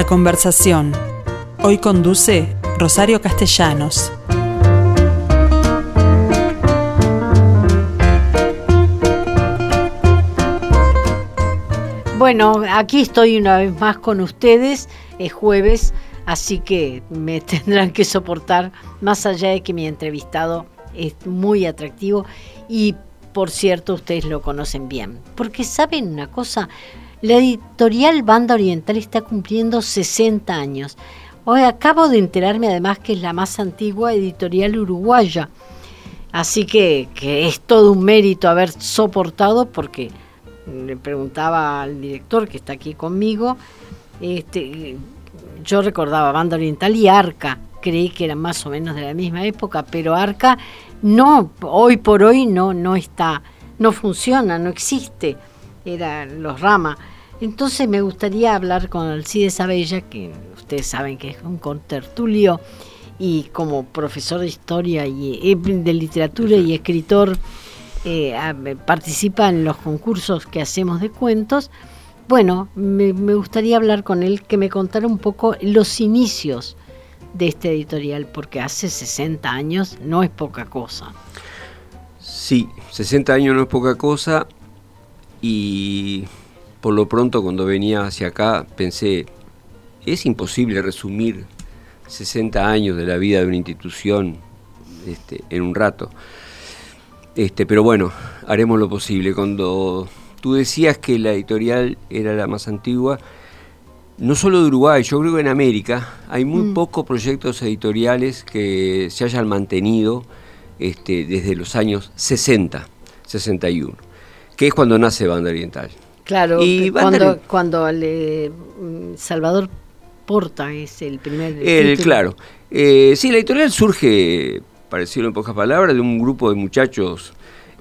La conversación. Hoy conduce Rosario Castellanos. Bueno, aquí estoy una vez más con ustedes. Es jueves, así que me tendrán que soportar, más allá de que mi entrevistado es muy atractivo y por cierto ustedes lo conocen bien. Porque saben una cosa, la editorial Banda Oriental está cumpliendo 60 años. Hoy acabo de enterarme además que es la más antigua editorial uruguaya. Así que, es todo un mérito haber soportado porque le preguntaba al director que está aquí conmigo, este, yo recordaba Banda Oriental y Arca, creí que eran más o menos de la misma época, pero Arca no, hoy por hoy no, no está, no funciona, no existe, eran los Rama. Entonces me gustaría hablar con Alcides Abella, que ustedes saben que es un contertulio y como profesor de historia y eh, de literatura y escritor eh, participa en los concursos que hacemos de cuentos. Bueno, me, me gustaría hablar con él, que me contara un poco los inicios de este editorial, porque hace 60 años no es poca cosa. Sí, 60 años no es poca cosa y por lo pronto cuando venía hacia acá pensé, es imposible resumir 60 años de la vida de una institución este, en un rato. Este, pero bueno, haremos lo posible. Cuando tú decías que la editorial era la más antigua, no solo de Uruguay, yo creo que en América hay muy mm. pocos proyectos editoriales que se hayan mantenido este, desde los años 60, 61, que es cuando nace Banda Oriental. Claro, y cuando, cuando mm, Salvador Porta es el primer... El, claro. Eh, sí, la editorial surge, para decirlo en pocas palabras, de un grupo de muchachos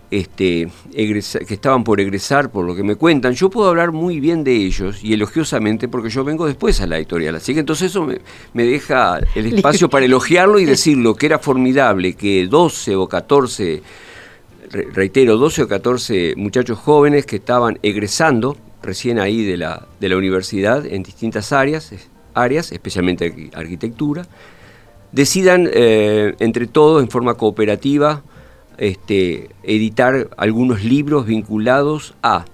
este, que estaban por egresar, por lo que me cuentan, yo puedo hablar muy bien de ellos y elogiosamente porque yo vengo después a la editorial. Así que entonces eso me, deja el espacio para elogiarlo y decirlo, que era formidable que 12 o 14, reitero, 12 o 14 muchachos jóvenes que estaban egresando recién ahí de la, de la universidad en distintas áreas, áreas especialmente arquitectura, decidan eh, entre todos en forma cooperativa este, editar algunos libros vinculados a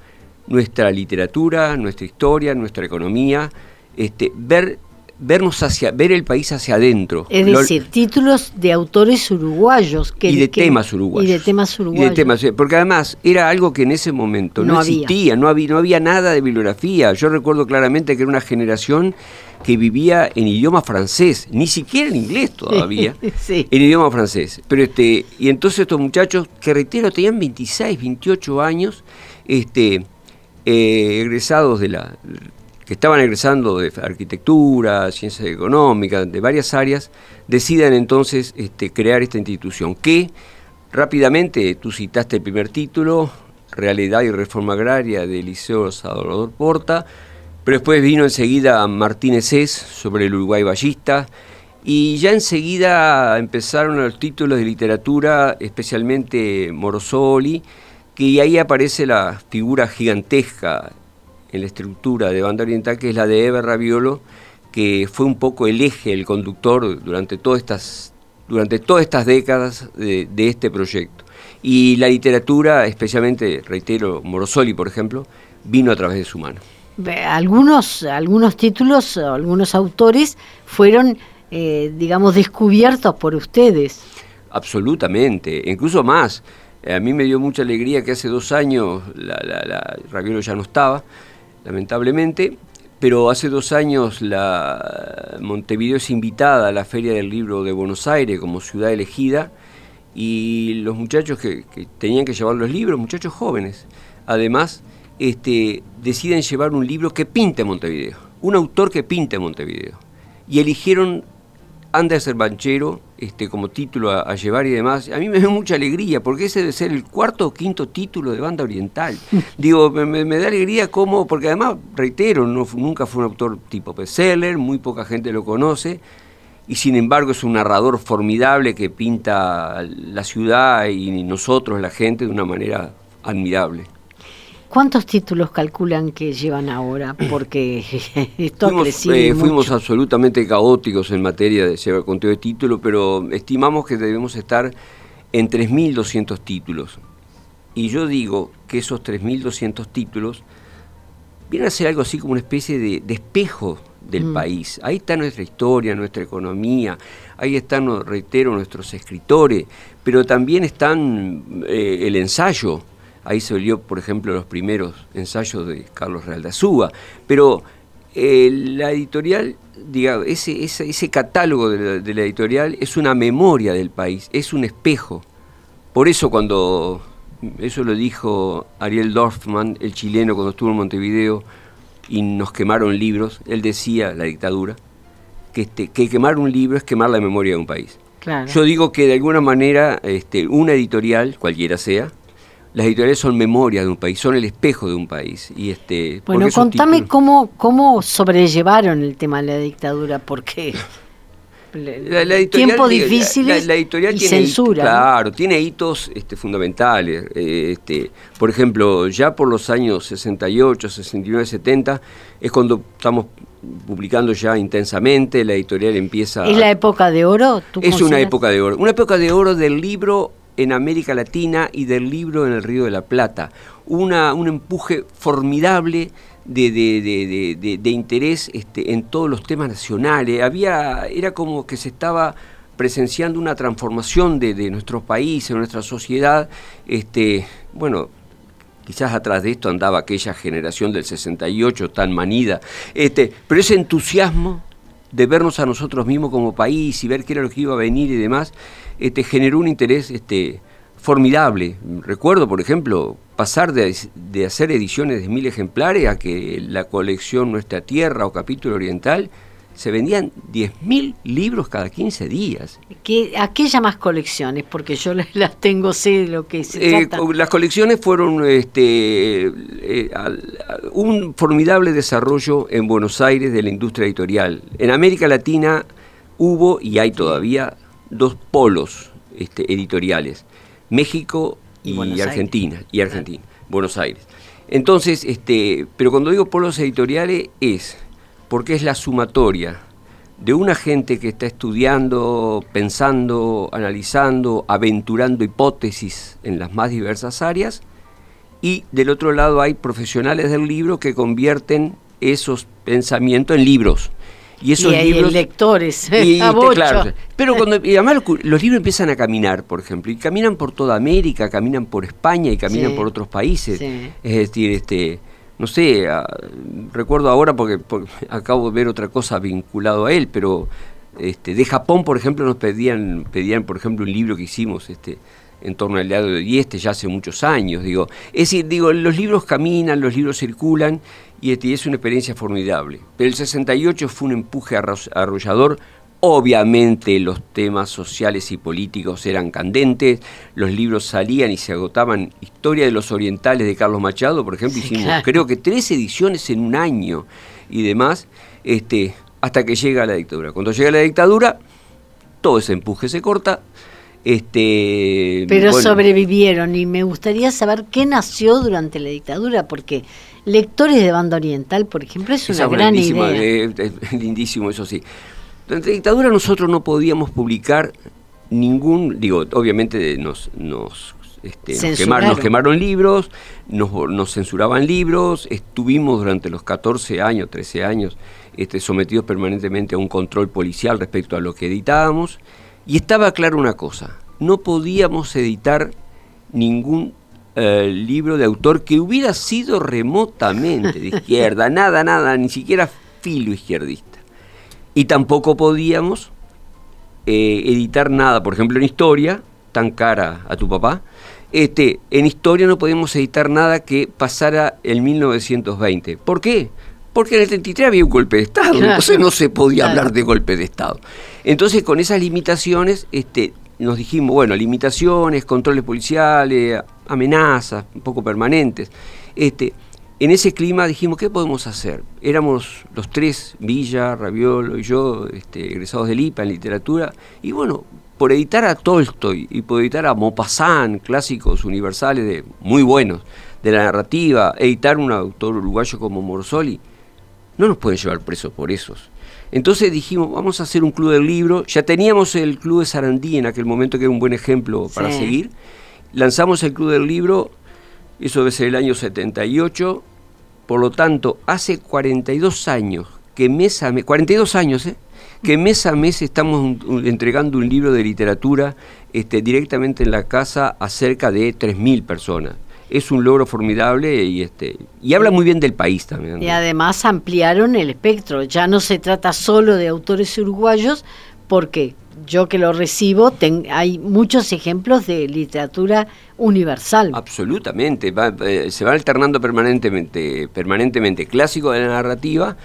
nuestra literatura, nuestra historia, nuestra economía, este, ver vernos hacia, ver el país hacia adentro. Es decir, títulos de autores uruguayos. Que, y de temas uruguayos. Y de temas uruguayos. porque además era algo que en ese momento no, existía, No, había, no había nada de bibliografía. Yo recuerdo claramente que era una generación que vivía en idioma francés, ni siquiera en inglés todavía, en idioma francés. Pero este, y entonces estos muchachos, que reitero, tenían 26, 28 años, este, eh, egresados de la que estaban egresando de arquitectura, ciencias económicas, de varias áreas, decidan entonces este, crear esta institución que rápidamente, tú citaste el primer título, Realidad y Reforma Agraria del Liceo Salvador Porta, pero después vino enseguida Martínez Es sobre el Uruguay Ballista, y ya enseguida empezaron los títulos de literatura, especialmente Morosoli, que ahí aparece la figura gigantesca en la estructura de banda oriental, que es la de Eber Raviolo, que fue un poco el eje, el conductor durante todas estas, durante todas estas décadas de, este proyecto. Y la literatura, especialmente, reitero, Morosoli, por ejemplo, vino a través de su mano. Algunos, algunos títulos, algunos autores fueron, eh, digamos, descubiertos por ustedes. Absolutamente, incluso más. A mí me dio mucha alegría que hace dos años la, la Raviolo ya no estaba, lamentablemente, pero hace dos años la Montevideo es invitada a la Feria del Libro de Buenos Aires como ciudad elegida y los muchachos que, tenían que llevar los libros, muchachos jóvenes, además, este, deciden llevar un libro que pinte Montevideo, un autor que pinte Montevideo. Y eligieron Anderson Banchero este, como título a, llevar y demás, a mí me da mucha alegría, porque ese debe ser el cuarto o quinto título de banda oriental. Digo, me, da alegría como, porque además, reitero, no, nunca fue un autor tipo bestseller, muy poca gente lo conoce, y sin embargo es un narrador formidable que pinta la ciudad y nosotros, la gente, de una manera admirable. ¿Cuántos títulos calculan que llevan ahora? Porque esto fuimos, ha crecido eh, Fuimos absolutamente caóticos en materia de llevar conteo de títulos, pero estimamos que debemos estar en 3.200 títulos. Y yo digo que esos 3.200 títulos vienen a ser algo así como una especie de, espejo del mm. país. Ahí está nuestra historia, nuestra economía, ahí están, reitero, nuestros escritores, pero también están eh, el ensayo. Ahí se olió, por ejemplo, los primeros ensayos de Carlos Real de Azúa. Pero eh, la editorial, digamos, ese, ese, catálogo de la editorial es una memoria del país, es un espejo. Por eso cuando eso lo dijo Ariel Dorfman, el chileno, cuando estuvo en Montevideo y nos quemaron libros. Él decía, la dictadura, que, este, que quemar un libro es quemar la memoria de un país. Yo digo que de alguna manera este, una editorial, cualquiera sea, las editoriales son memoria de un país, son el espejo de un país. Y este, bueno, contame cómo, cómo sobrellevaron el tema de la dictadura, porque la, tiempo difícil la, editorial tiene censura. claro, tiene hitos este, fundamentales. Eh, este, por ejemplo, ya por los años 68, 69, 70, es cuando estamos publicando ya intensamente, la editorial empieza... ¿Es la época de oro? es una época de oro. Una época de oro del libro en América Latina y del libro en el Río de la Plata. Una, un empuje formidable de, de, de, interés este, en todos los temas nacionales. Había, era como que se estaba presenciando una transformación de, nuestro país, de nuestra sociedad. Este, bueno, quizás atrás de esto andaba aquella generación del 68 tan manida, este, pero ese entusiasmo de vernos a nosotros mismos como país y ver qué era lo que iba a venir y demás, este, generó un interés este, formidable. Recuerdo, por ejemplo, pasar de, hacer ediciones de mil ejemplares a que la colección Nuestra Tierra o Capítulo Oriental se vendían 10.000 libros cada 15 días. ¿Qué, ¿A qué llamas colecciones? Porque yo las tengo, sé lo que se eh, Las colecciones fueron este, eh, un formidable desarrollo en Buenos Aires de la industria editorial. En América Latina hubo y hay todavía dos polos este, editoriales. México y, Argentina, y Argentina, Buenos Aires. Entonces, este, pero cuando digo polos editoriales es porque es la sumatoria de una gente que está estudiando, pensando, analizando, aventurando hipótesis en las más diversas áreas, y del otro lado hay profesionales del libro que convierten esos pensamientos en libros. Y esos libros. lectores. Y, claro, pero cuando además los, libros empiezan a caminar, por ejemplo, y caminan por toda América, caminan por España y caminan por otros países. Es decir, este no sé, recuerdo ahora porque, acabo de ver otra cosa vinculado a él, pero este, de Japón, por ejemplo, nos pedían, pedían, por ejemplo, un libro que hicimos este, en torno al lado de Dieste ya hace muchos años. Digo. Es decir, digo, los libros caminan, los libros circulan y, este, es una experiencia formidable. Pero el 68 fue un empuje arrollador. Obviamente los temas sociales y políticos eran candentes, los libros salían y se agotaban. Historia de los Orientales de Carlos Machado, por ejemplo, hicimos creo que tres ediciones en un año y demás, este, hasta que llega la dictadura. Cuando llega la dictadura, todo ese empuje se corta, este, Pero sobrevivieron y me gustaría saber qué nació durante la dictadura, porque lectores de banda oriental, por ejemplo, es una gran idea. Es, lindísimo, eso sí. Durante la dictadura nosotros no podíamos publicar ningún, digo, obviamente nos, nos, este, nos, quemaron, libros, nos, nos, censuraban libros, estuvimos durante los 14 años, 13 años, este, sometidos permanentemente a un control policial respecto a lo que editábamos y estaba claro una cosa, no podíamos editar ningún eh, libro de autor que hubiera sido remotamente de izquierda, nada, nada, ni siquiera filo izquierdista. Y tampoco podíamos eh, editar nada, por ejemplo, en historia, tan cara a tu papá, este, en historia no podíamos editar nada que pasara el 1920. ¿Por qué? Porque en el 33 había un golpe de Estado, entonces no se podía hablar de golpe de Estado. Entonces con esas limitaciones este, nos dijimos, bueno, limitaciones, controles policiales, amenazas, un poco permanentes. Este, en ese clima dijimos, ¿qué podemos hacer? Éramos los tres, Villa, Raviolo y yo, este, egresados del IPA en literatura, y bueno, por editar a Tolstoy y por editar a Maupassant, clásicos universales de, muy buenos, de la narrativa, editar un autor uruguayo como Morsoli, no nos pueden llevar presos por esos. Entonces dijimos, vamos a hacer un club del libro. Ya teníamos el club de Sarandí en aquel momento, que era un buen ejemplo para seguir. Lanzamos el club del libro, eso debe ser el año 78. Por lo tanto, hace 42 años que mes a mes, 42 años, ¿eh? que mes a mes estamos entregando un libro de literatura este, directamente en la casa a cerca de 3.000 personas es un logro formidable y este y habla muy bien del país también. Y además ampliaron el espectro, ya no se trata solo de autores uruguayos, porque yo que lo recibo, hay muchos ejemplos de literatura universal. Absolutamente, eh, se va alternando permanentemente, permanentemente clásico de la narrativa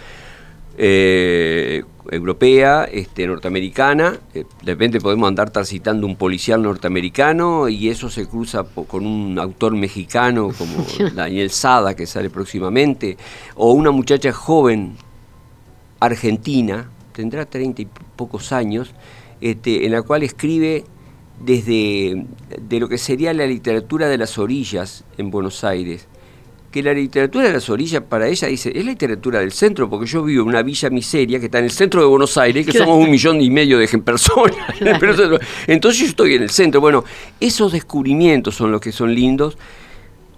eh, europea, este, norteamericana. Eh, de repente podemos andar citando un policial norteamericano y eso se cruza con un autor mexicano como Daniel Sada, que sale próximamente, o una muchacha joven argentina, tendrá treinta y pocos años, este, en la cual escribe desde de lo que sería la literatura de las orillas en Buenos Aires que la literatura de las orillas para ella dice, es la literatura del centro, porque yo vivo en una villa miseria que está en el centro de Buenos Aires, que somos un millón y medio de personas. Entonces yo estoy en el centro. Bueno, esos descubrimientos son los que son lindos,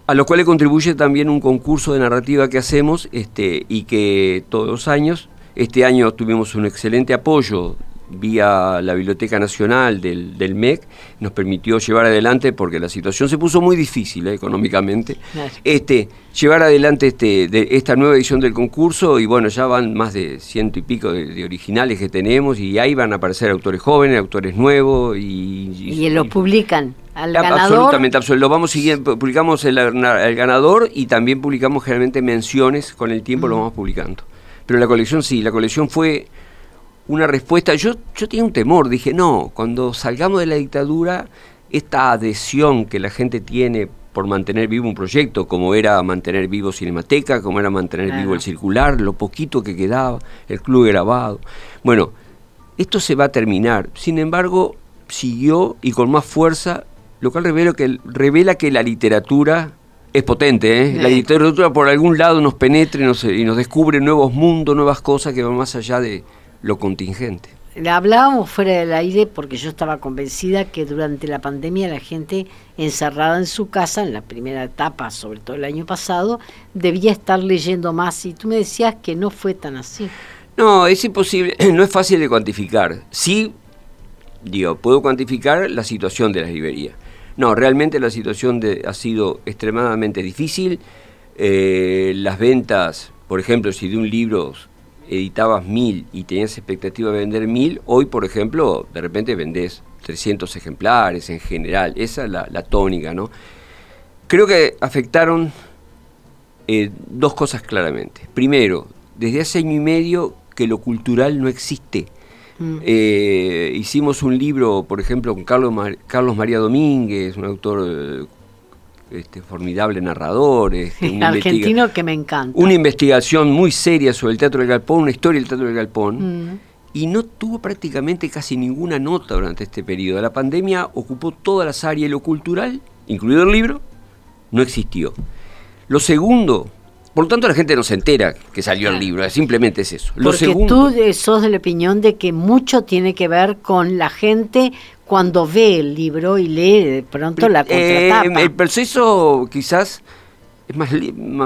a los cuales contribuye también un concurso de narrativa que hacemos este, y que todos los años, este año tuvimos un excelente apoyo vía la Biblioteca Nacional del, MEC, nos permitió llevar adelante, porque la situación se puso muy difícil eh, económicamente, este, llevar adelante este, de esta nueva edición del concurso y bueno, ya van más de ciento y pico de, originales que tenemos y ahí van a aparecer autores jóvenes, autores nuevos y... Y, lo publican. Al ganador. Absolutamente, absolutamente. Lo vamos siguiendo, publicamos el, el, ganador y también publicamos generalmente menciones, con el tiempo lo vamos publicando. Pero la colección sí, la colección fue una respuesta. Yo, yo tenía un temor, dije, no, cuando salgamos de la dictadura, esta adhesión que la gente tiene por mantener vivo un proyecto, como era mantener vivo Cinemateca, como era mantener vivo el circular, lo poquito que quedaba, el club grabado. Bueno, esto se va a terminar. Sin embargo, siguió y con más fuerza, lo cual revela que, revela que la literatura es potente, ¿eh? La literatura por algún lado nos penetra y nos, y nos descubre nuevos mundos, nuevas cosas que van más allá de, lo contingente. Hablábamos fuera del aire porque yo estaba convencida que durante la pandemia la gente encerrada en su casa, en la primera etapa, sobre todo el año pasado, debía estar leyendo más y tú me decías que no fue tan así. No, es imposible, no es fácil de cuantificar. Sí, digo, puedo cuantificar la situación de las librerías. No, realmente la situación de, ha sido extremadamente difícil. Eh, las ventas, por ejemplo, si de un libro editabas mil y tenías expectativa de vender mil, hoy, por ejemplo, de repente vendés 300 ejemplares en general. Esa es la, tónica, ¿no? Creo que afectaron eh, dos cosas claramente. Primero, desde hace año y medio que lo cultural no existe. Mm. Eh, hicimos un libro, por ejemplo, con Carlos, Carlos María Domínguez, un autor eh, este, formidable narrador. Este, argentino que me encanta. Una investigación muy seria sobre el Teatro del Galpón, una historia del Teatro del Galpón. Mm. Y no tuvo prácticamente casi ninguna nota durante este periodo. La pandemia ocupó todas las áreas y lo cultural, incluido el libro, no existió. Lo segundo, por lo tanto, la gente no se entera que salió el libro, simplemente es eso. Lo Porque tú sos de la opinión de que mucho tiene que ver con la gente cuando ve el libro y lee de pronto la eh, contratapa. el proceso quizás es más,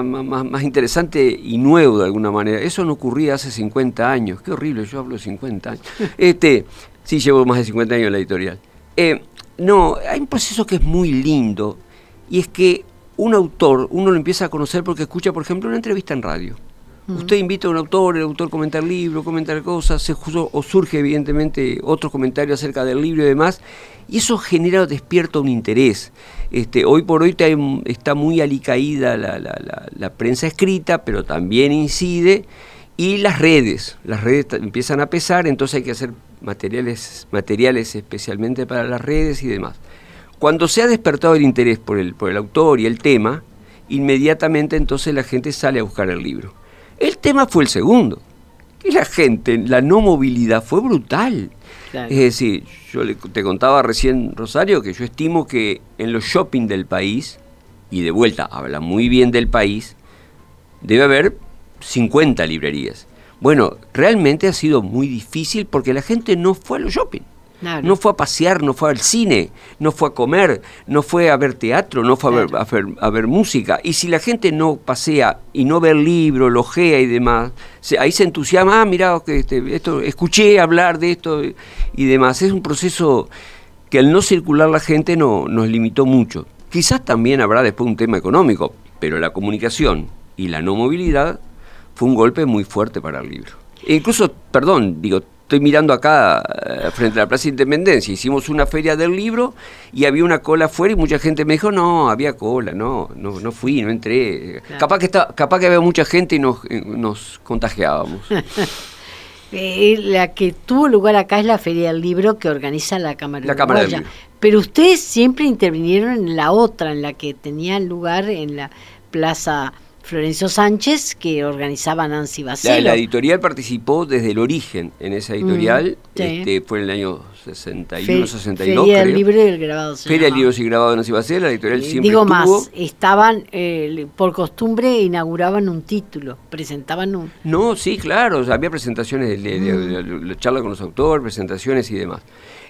más, interesante y nuevo de alguna manera. Eso no ocurría hace 50 años. Qué horrible, yo hablo de 50 años. este, sí, llevo más de 50 años en la editorial. Eh, no, hay un proceso que es muy lindo y es que un autor, uno lo empieza a conocer porque escucha, por ejemplo, una entrevista en radio. Usted invita a un autor, el autor comenta el libro, comenta cosas, se, o surge evidentemente otro comentario acerca del libro y demás, y eso genera, despierta un interés. Este, hoy por hoy está muy alicaída la, la, prensa escrita, pero también incide, y las redes, las redes empiezan a pesar, entonces hay que hacer materiales, materiales especialmente para las redes y demás. Cuando se ha despertado el interés por el, por el autor y el tema, inmediatamente entonces la gente sale a buscar el libro. El tema fue el segundo, que la gente, la no movilidad fue brutal. Es decir, yo te contaba recién, Rosario, que yo estimo que en los shopping del país, y de vuelta habla muy bien del país, debe haber 50 librerías. Bueno, realmente ha sido muy difícil porque la gente no fue a los shopping. No fue a pasear, no fue al cine, no fue a comer, no fue a ver teatro, no fue a, ver, música. Y si la gente no pasea y no ve el libro, lo ojea y demás, ahí se entusiasma, ah, mira, este, esto, escuché hablar de esto y demás. Es un proceso que al no circular la gente no, nos limitó mucho. Quizás también habrá después un tema económico, pero la comunicación y la no movilidad fue un golpe muy fuerte para el libro. E incluso, perdón, digo, estoy mirando acá eh, frente a la Plaza de Independencia, hicimos una feria del libro y había una cola afuera y mucha gente me dijo, no, había cola, no, no, no fui, no entré. Capaz, que está, capaz que había mucha gente y nos, eh, nos contagiábamos. Eh, la que tuvo lugar acá es la Feria del Libro que organiza la Cámara, la Cámara del Libro. Pero ustedes siempre intervinieron en la otra, en la que tenía lugar en la Plaza Florencio Sánchez, que organizaba Nancy Bacelo. La, editorial participó desde el origen en esa mm, editorial, este, fue en el año 61, 62. Feria del Libro y el Grabado. Feria del Libro y Grabado de Nancy Bacelo, la editorial siempre Digo más, estaban, eh, por costumbre, inauguraban un título, presentaban un... No, sí, claro, había presentaciones, de, mm. charla con los autores, presentaciones y demás.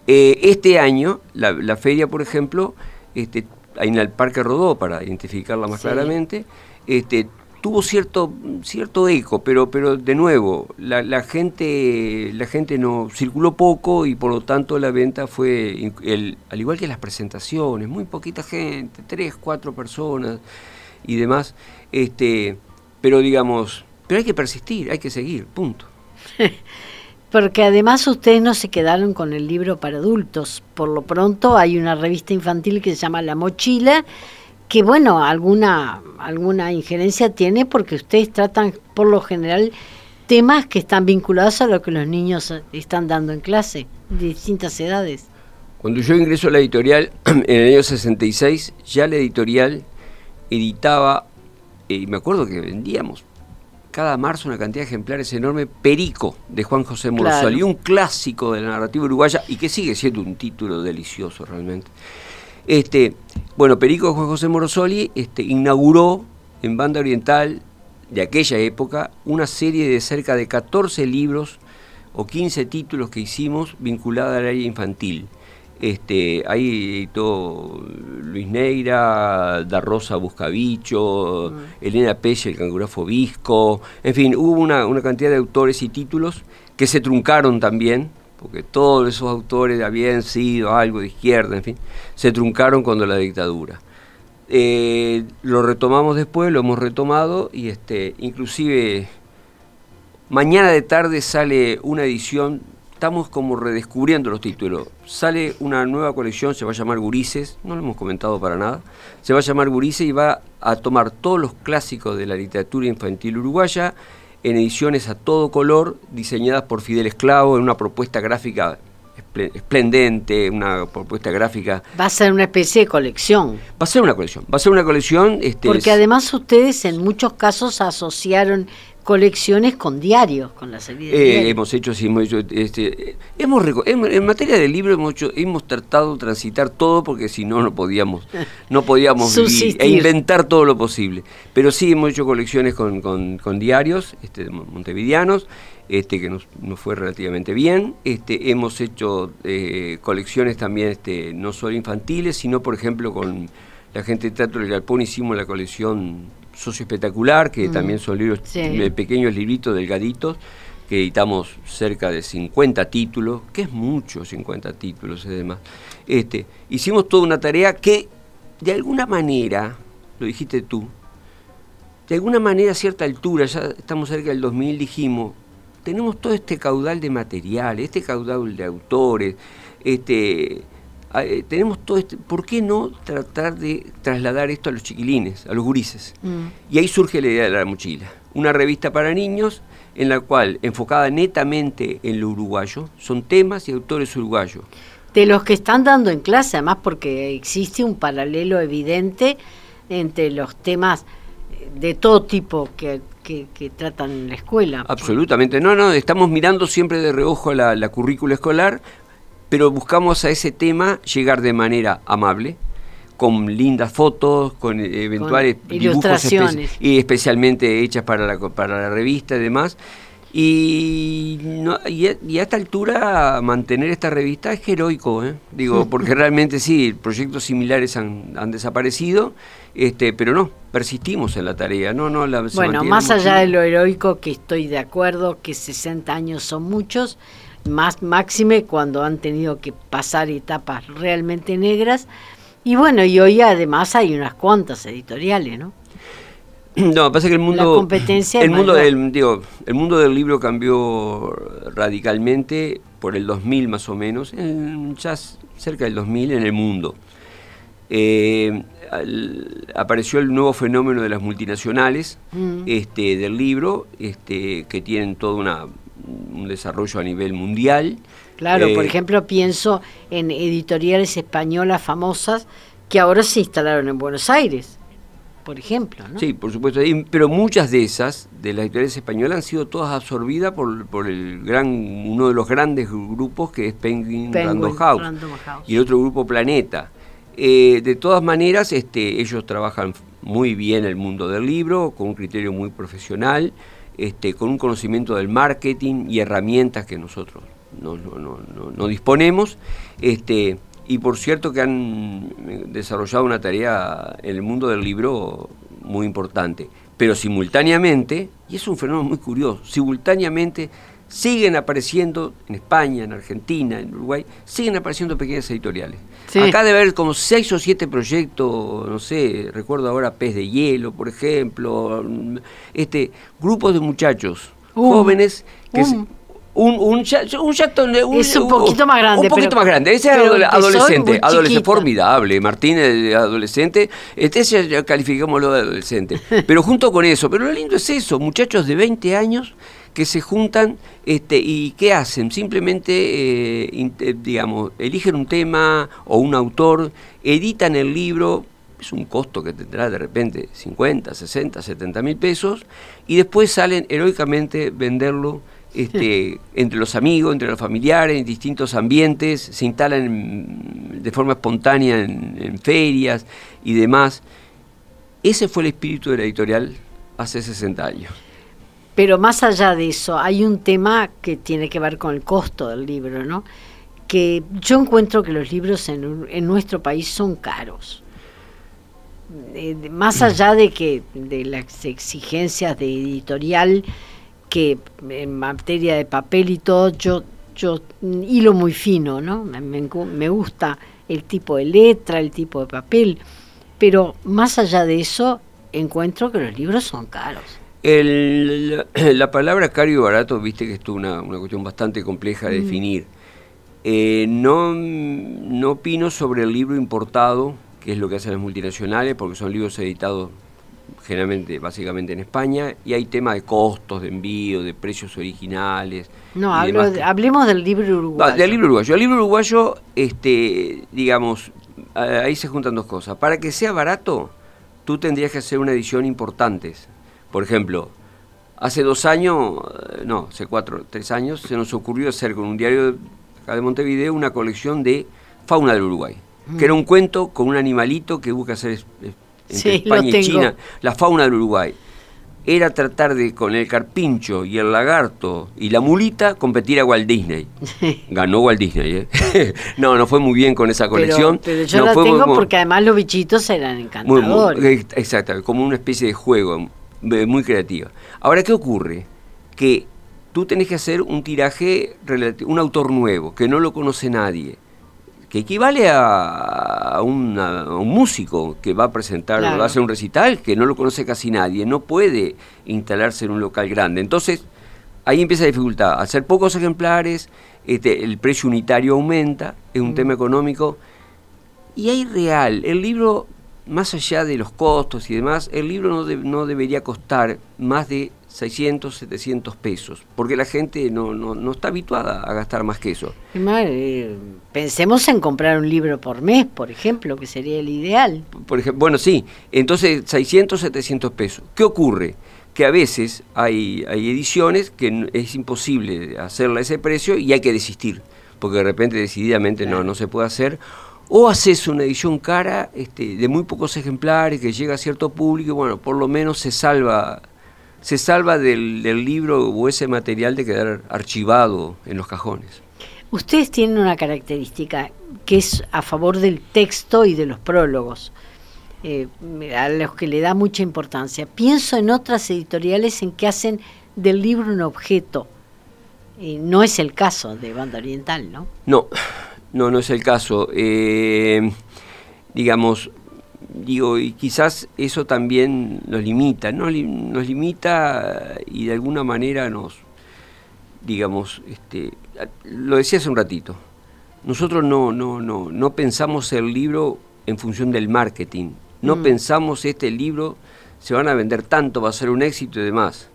Eh, este año, la, feria, por ejemplo, este, en el Parque Rodó, para identificarla más claramente, este, tuvo cierto, cierto eco, pero, pero de nuevo, la, gente, la gente no circuló poco y por lo tanto la venta fue, al igual que las presentaciones, muy poquita gente, tres, cuatro personas y demás, este, pero digamos, pero hay que persistir, hay que seguir, punto. Porque además ustedes no se quedaron con el libro para adultos. Por lo pronto hay una revista infantil que se llama La Mochila que bueno, alguna, alguna injerencia tiene porque ustedes tratan por lo general temas que están vinculados a lo que los niños están dando en clase, de distintas edades. Cuando yo ingreso a la editorial en el año 66, ya la editorial editaba, y me acuerdo que vendíamos cada marzo una cantidad de ejemplares enorme, Perico, de Juan José Morsoli, un clásico de la narrativa uruguaya y que sigue siendo un título delicioso realmente. Este, bueno, Perico Juan José Morosoli este, inauguró en Banda Oriental de aquella época una serie de cerca de 14 libros o 15 títulos que hicimos vinculados al área infantil. Este, ahí editó Luis Neira, Da Rosa Buscabicho, mm. Elena Pelle, el cangurafo Visco, en fin, hubo una, una cantidad de autores y títulos que se truncaron también, porque todos esos autores habían sido algo de izquierda, en fin, se truncaron cuando la dictadura. Eh, lo retomamos después, lo hemos retomado y este, inclusive mañana de tarde sale una edición, estamos como redescubriendo los títulos, sale una nueva colección, se va a llamar Gurises, no lo hemos comentado para nada, se va a llamar Gurises y va a tomar todos los clásicos de la literatura infantil uruguaya, en ediciones a todo color, diseñadas por Fidel Esclavo, en una propuesta gráfica esplendente, una propuesta gráfica. Va a ser una especie de colección. Va a ser una colección, va a ser una colección. Este, Porque además ustedes en muchos casos asociaron colecciones con diarios, con la salida eh, Hemos hecho, sí, hemos hecho, este, hemos, en, materia de libro hemos, hemos tratado de transitar todo porque si no, no podíamos, no podíamos vivir e inventar todo lo posible. Pero sí hemos hecho colecciones con, con, diarios este, montevideanos, este, que nos, fue relativamente bien. Este, hemos hecho eh, colecciones también, este, no solo infantiles, sino por ejemplo con la gente de Teatro del Galpón hicimos la colección Socio Espectacular, que mm. también son libros, eh, pequeños libritos delgaditos, que editamos cerca de 50 títulos, que es mucho 50 títulos y demás. Este, hicimos toda una tarea que, de alguna manera, lo dijiste tú, de alguna manera a cierta altura, ya estamos cerca del 2000, dijimos, tenemos todo este caudal de material, este caudal de autores, este, eh, tenemos todo este, ¿por qué no tratar de trasladar esto a los chiquilines, a los gurises? Mm. Y ahí surge la idea de la mochila, una revista para niños en la cual, enfocada netamente en lo uruguayo, son temas y autores uruguayos. De los que están dando en clase, además porque existe un paralelo evidente entre los temas de todo tipo que, tratan en la escuela. Absolutamente, no, no, estamos mirando siempre de reojo la, la currícula escolar, pero buscamos a ese tema llegar de manera amable, con lindas fotos, con eventuales ilustraciones. y especialmente hechas para la, para la revista y demás. Y, y, a, esta altura mantener esta revista es heroico, ¿eh? digo, porque realmente sí, proyectos similares han, han desaparecido, este, pero no, persistimos en la tarea. No, no, la, bueno, más allá de lo heroico, que estoy de acuerdo, que 60 años son muchos, más máxime cuando han tenido que pasar etapas realmente negras. Y bueno, y hoy además hay unas cuantas editoriales, ¿no? No, pasa que el mundo, la competencia el mundo del, digo, el mundo del libro cambió radicalmente por el 2000 más o menos, ya cerca del 2000 en el mundo. Eh, apareció el nuevo fenómeno de las multinacionales mm. este, del libro, este, que tienen todo una, un desarrollo a nivel mundial. Claro, por eh, ejemplo, pienso en editoriales españolas famosas que ahora se instalaron en Buenos Aires por ejemplo. ¿no? Sí, por supuesto. Pero muchas de esas, de las editoriales españolas, han sido todas absorbidas por, por el gran, uno de los grandes grupos que es Penguin, Random, House, y el otro grupo Planeta. Eh, de todas maneras, este, ellos trabajan muy bien el mundo del libro, con un criterio muy profesional, este, con un conocimiento del marketing y herramientas que nosotros no, disponemos. Este, y por cierto que han desarrollado una tarea en el mundo del libro muy importante. Pero simultáneamente, y es un fenómeno muy curioso, simultáneamente siguen apareciendo en España, en Argentina, en Uruguay, siguen apareciendo pequeñas editoriales. Acá debe haber como seis o siete proyectos, no sé, recuerdo ahora Pez de Hielo, por ejemplo, este, grupos de muchachos jóvenes que, un, un, un, es un poquito más grande. Un poquito más grande. Ese es adolescente. Adolescente formidable. Martínez, adolescente. Este ese calificámoslo de adolescente. pero junto con eso. Pero lo lindo es eso. Muchachos de 20 años que se juntan este, y ¿qué hacen? Simplemente, eh, eh, digamos, eligen un tema o un autor, editan el libro, es un costo que tendrá de repente 50, 60, 70 mil pesos, y después salen heroicamente venderlo este, entre los amigos, entre los familiares, en distintos ambientes, se instalan de forma espontánea en, ferias y demás. Ese fue el espíritu de la editorial hace 60 años. Pero más allá de eso, hay un tema que tiene que ver con el costo del libro, ¿no? Que yo encuentro que los libros en, en nuestro país son caros. más allá de que de las exigencias de editorial que en materia de papel y todo, yo, yo hilo muy fino, ¿no? Me, me, gusta el tipo de letra, el tipo de papel, pero más allá de eso, encuentro que los libros son caros. El, la, palabra caro y barato, viste que es una, una cuestión bastante compleja de mm. definir. Eh, no, no opino sobre el libro importado, que es lo que hacen las multinacionales, porque son libros editados generalmente, básicamente en España, y hay temas de costos, de envío, de precios originales. No, hablemos del libro uruguayo. del libro uruguayo. El libro uruguayo, este, digamos, ahí se juntan dos cosas. Para que sea barato, tú tendrías que hacer una edición importante. Por ejemplo, hace dos años, no, hace cuatro, tres años, se nos ocurrió hacer con un diario de, acá de Montevideo una colección de fauna del Uruguay, que era un cuento con un animalito que busca hacer entre España y China, la fauna del Uruguay, era tratar de con el carpincho y el lagarto y la mulita competir a Walt Disney. Ganó Walt Disney, ¿eh? no, no fue muy bien con esa colección. Pero, yo la tengo porque además los bichitos eran encantadores. exacto, como una especie de juego muy creativa. Ahora, ¿qué ocurre? Que tú tenés que hacer un tiraje, un autor nuevo, que no lo conoce nadie que equivale a, un músico que va a presentar va a hacer un recital que no lo conoce casi nadie, no puede instalarse en un local grande. Entonces, ahí empieza la dificultad. Hacer pocos ejemplares, este, el precio unitario aumenta, es un mm. tema económico. Y hay real, el libro, más allá de los costos y demás, el libro no, no debería costar más de 600, 700 pesos, porque la gente no, no, está habituada a gastar más que eso. Eh, pensemos en comprar un libro por mes, por ejemplo, que sería el ideal. Por ejemplo, bueno, sí, entonces 600, 700 pesos. ¿Qué ocurre? Que a veces hay, hay ediciones que es imposible hacerla a ese precio y hay que desistir, porque de repente decididamente no, no se puede hacer o haces una edición cara este, de muy pocos ejemplares que llega a cierto público y bueno, por lo menos se salva, se salva del, del libro o ese material de quedar archivado en los cajones. Ustedes tienen una característica que es a favor del texto y de los prólogos, eh, a los que le da mucha importancia. Pienso en otras editoriales en que hacen del libro un objeto. no es el caso de Banda Oriental, ¿no? No, no, no es el caso. Eh, digamos, digo, y quizás eso también nos limita, ¿no? nos limita y de alguna manera nos, digamos, este, lo decía hace un ratito, nosotros no, no, no, no pensamos el libro en función del marketing, no mm. pensamos este libro se van a vender tanto, va a ser un éxito y demás.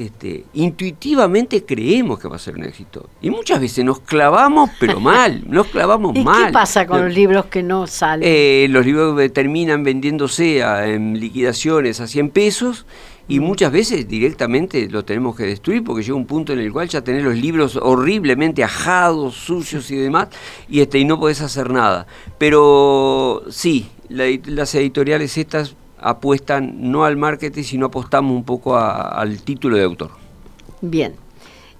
Este, intuitivamente creemos que va a ser un éxito. Y muchas veces nos clavamos, pero mal, nos clavamos mal. ¿Qué pasa con los libros que no salen? Eh, los libros terminan vendiéndose en liquidaciones a 100 pesos y mm. muchas veces directamente lo tenemos que destruir porque llega un punto en el cual ya tenés los libros horriblemente ajados, sucios y demás, y, este, y no podés hacer nada. Pero sí, las editoriales estas apuestan no al marketing, sino apostamos un poco al título de autor. Bien,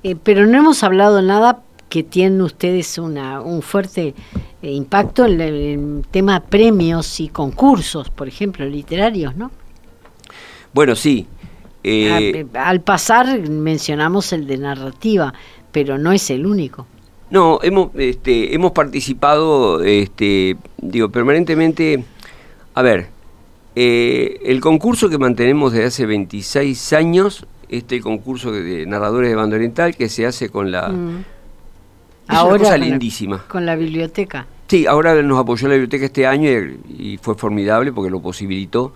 eh, pero no hemos hablado nada que tienen ustedes una, un fuerte eh, impacto en el, tema premios y concursos, por ejemplo, literarios, ¿no? Bueno, sí. Eh, al, pasar mencionamos el de narrativa, pero no es el único. No, hemos, este, hemos participado, este, digo, permanentemente. A ver, eh, el concurso que mantenemos desde hace 26 años, este concurso de narradores de banda oriental que se hace con la... Mm. ahora una cosa lindísima. con la biblioteca. Sí, ahora nos apoyó la biblioteca este año y, fue formidable porque lo posibilitó.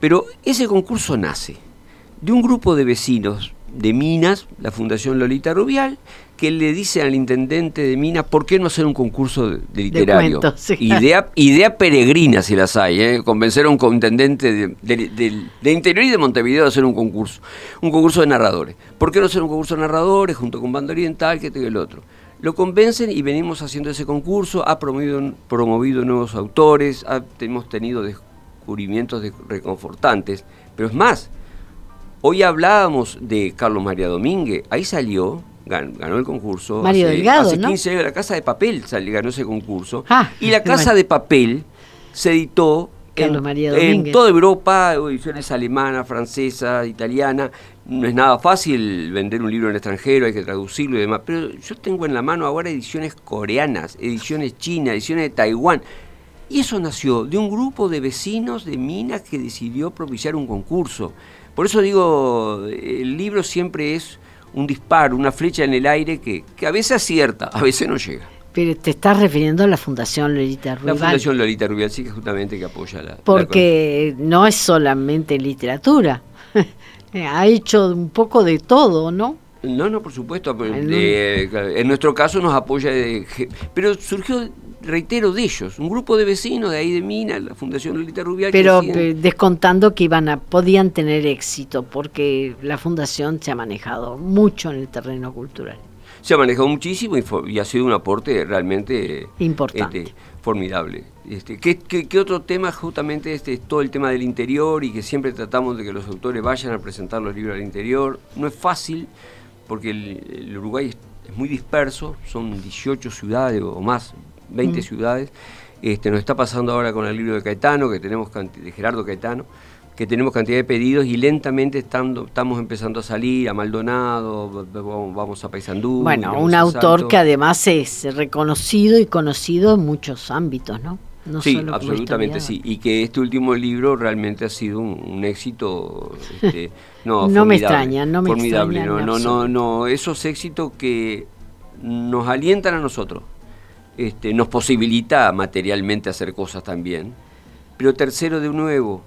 Pero ese concurso nace de un grupo de vecinos de Minas, la Fundación Lolita Rubial, que le dice al intendente de Minas, ¿por qué no hacer un concurso de, literario? idea, idea peregrina si las hay, ¿eh? convencer a un intendente de, Interior y de Montevideo a hacer un concurso, un concurso de narradores. ¿Por qué no hacer un concurso de narradores junto con Banda Oriental, que y el otro? Lo convencen y venimos haciendo ese concurso, ha promovido, promovido nuevos autores, hemos tenido descubrimientos reconfortantes, pero es más, hoy hablábamos de Carlos María Domínguez, ahí salió ganó, el concurso. Mario hace, Delgado, hace 15 años, la Casa de Papel ganó ese concurso. Ah, y la Casa de Papel se editó en, toda Europa, ediciones alemana, francesa, italiana. No es nada fácil vender un libro en el extranjero, hay que traducirlo y demás. Pero yo tengo en la mano ahora ediciones coreanas, ediciones chinas, ediciones de Taiwán. Y eso nació de un grupo de vecinos de Minas que decidió propiciar un concurso. Por eso digo, el libro siempre es un disparo, una flecha en el aire que, a veces acierta, a veces no llega. Pero te estás refiriendo a la Fundación Lolita Rubial. La Fundación Lolita Rubial sí que justamente que apoya la... Porque no es solamente literatura, ha hecho un poco de todo, ¿no? No, no, por supuesto. en nuestro caso nos apoya, pero surgió reitero, de ellos, un grupo de vecinos de ahí de Mina, la Fundación Lolita Rubial. Pero eh, descontando que iban a, podían tener éxito, porque la Fundación se ha manejado mucho en el terreno cultural. Se ha manejado muchísimo y, ha sido un aporte realmente importante. Este, formidable. Este, ¿qué, qué, otro tema justamente este, todo el tema del interior y que siempre tratamos de que los autores vayan a presentar los libros al interior? No es fácil porque el, Uruguay es, es, muy disperso, son 18 ciudades o más, 20 mm. ciudades. Este, nos está pasando ahora con el libro de Caetano, que tenemos de Gerardo Caetano, que tenemos cantidad de pedidos y lentamente estando, estamos empezando a salir a Maldonado, vamos a Paysandú. Bueno, un autor que además es reconocido y conocido en muchos ámbitos, ¿no? sí, absolutamente sí. Y que este último libro realmente ha sido un, éxito. Este, no, no me extraña, no me extraña. No, no, no, no, esos éxitos que nos alientan a nosotros este, nos posibilita materialmente hacer cosas también. Pero tercero, de nuevo,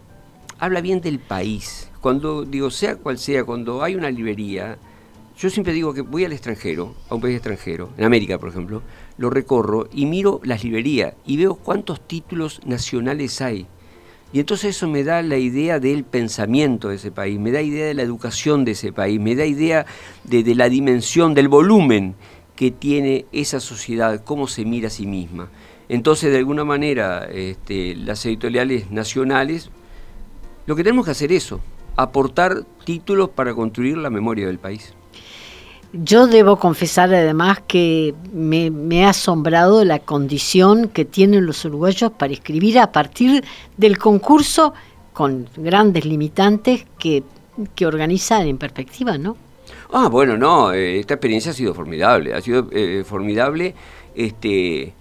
habla bien del país. Cuando, digo, sea cual sea, cuando hay una librería, yo siempre digo que voy al extranjero, a un país extranjero, en América, por ejemplo, lo recorro y miro las librerías y veo cuántos títulos nacionales hay. Y entonces eso me da la idea del pensamiento de ese país, me da idea de la educación de ese país, me da idea de, de la dimensión, del volumen que tiene esa sociedad, cómo se mira a sí misma. Entonces, de alguna manera, este, las editoriales nacionales, lo que tenemos que hacer es eso, aportar títulos para construir la memoria del país. Yo debo confesar además que me, ha asombrado la condición que tienen los uruguayos para escribir a partir del concurso con grandes limitantes que, que organizan en perspectiva, ¿no? Ah, bueno, no, eh, esta experiencia ha sido formidable, ha sido eh, formidable. Este,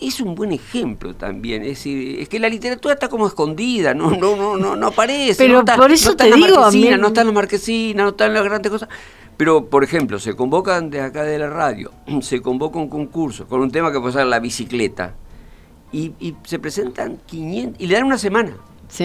es un buen ejemplo también, es decir, es que la literatura está como escondida, no, no, no, no, no aparece. Pero por eso te digo, no está en la marquesina, no está en las grandes cosas. Pero, por ejemplo, se convocan de acá de la radio, se convoca un concurso con un tema que puede ser la bicicleta, y, y se presentan 500, y le dan una semana.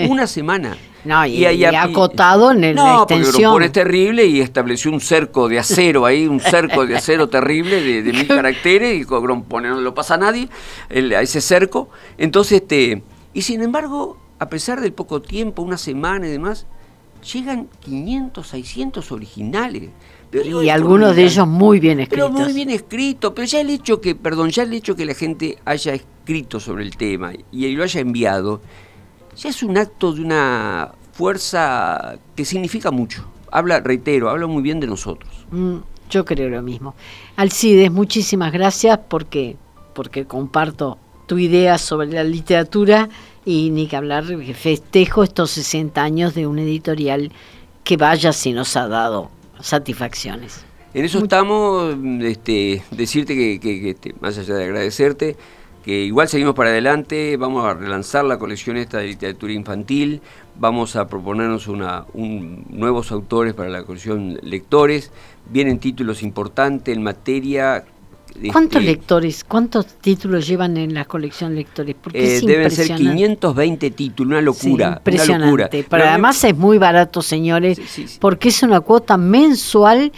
Una semana. No, y, y, acotado en el no, porque Groupon es terrible y estableció un cerco de acero ahí, un cerco de acero terrible de, de mil caracteres y Groupon no lo pasa a nadie, a ese cerco. Entonces, este, y sin embargo, a pesar del poco tiempo, una semana y demás, llegan 500, 600 originales. y algunos de ellos muy bien escritos. Pero muy bien escritos, pero ya el hecho que, perdón, ya el hecho que la gente haya escrito sobre el tema y lo haya enviado, ya es un acto de una fuerza que significa mucho. Habla, reitero, habla muy bien de nosotros. Mm, yo creo lo mismo. Alcides, muchísimas gracias porque, porque comparto tu idea sobre la literatura y ni que hablar, festejo estos 60 años de un editorial que vaya si nos ha dado satisfacciones. En eso estamos, este, decirte que, que, este, más allá de agradecerte, que igual seguimos para adelante, vamos a relanzar la colección esta de literatura infantil, vamos a proponernos una, un, nuevos autores para la colección lectores, vienen títulos importantes en materia... ¿Cuántos este, lectores, cuántos títulos llevan en la colección lectores? Porque eh, deben ser 520 títulos, una locura. impresionante. Pero además es muy barato, señores, porque es una cuota mensual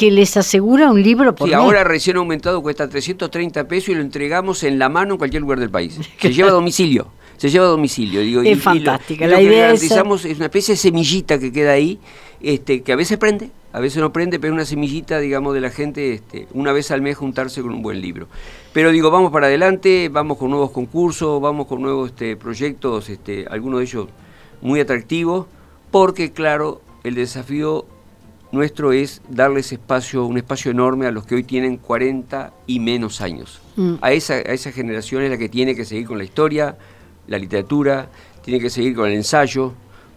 que les asegura un libro por Sí, ahora recién aumentado cuesta 330 pesos y lo entregamos en la mano en cualquier lugar del país. Se lleva a domicilio. Se lleva a domicilio. Digo, es fantástica. la idea es... es una especie de semillita que queda ahí, este, que a veces prende, a veces no prende, pero es una semillita, digamos, de la gente, este, una vez al mes juntarse con un buen libro. Pero digo, vamos para adelante, vamos con nuevos concursos, vamos con nuevos este, proyectos, este, algunos de ellos muy atractivos, porque claro, el desafío nuestro es darles espacio, un espacio enorme a los que hoy tienen 40 y menos años. Mm. A, esa, a esa generación es la que tiene que seguir con la historia, la literatura, tiene que seguir con el ensayo,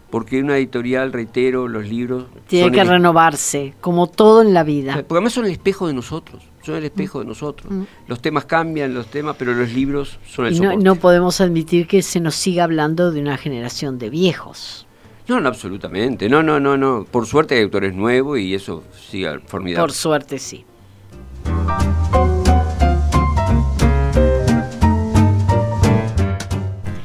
porque una editorial, reitero, los libros... Tiene que renovarse, como todo en la vida. Porque además son el espejo de nosotros, son el espejo de nosotros. Mm. Los temas cambian, los temas, pero los libros son el no, no podemos admitir que se nos siga hablando de una generación de viejos. No, no, absolutamente. No, no, no, no. Por suerte hay autores nuevos y eso sigue formidable. Por suerte sí.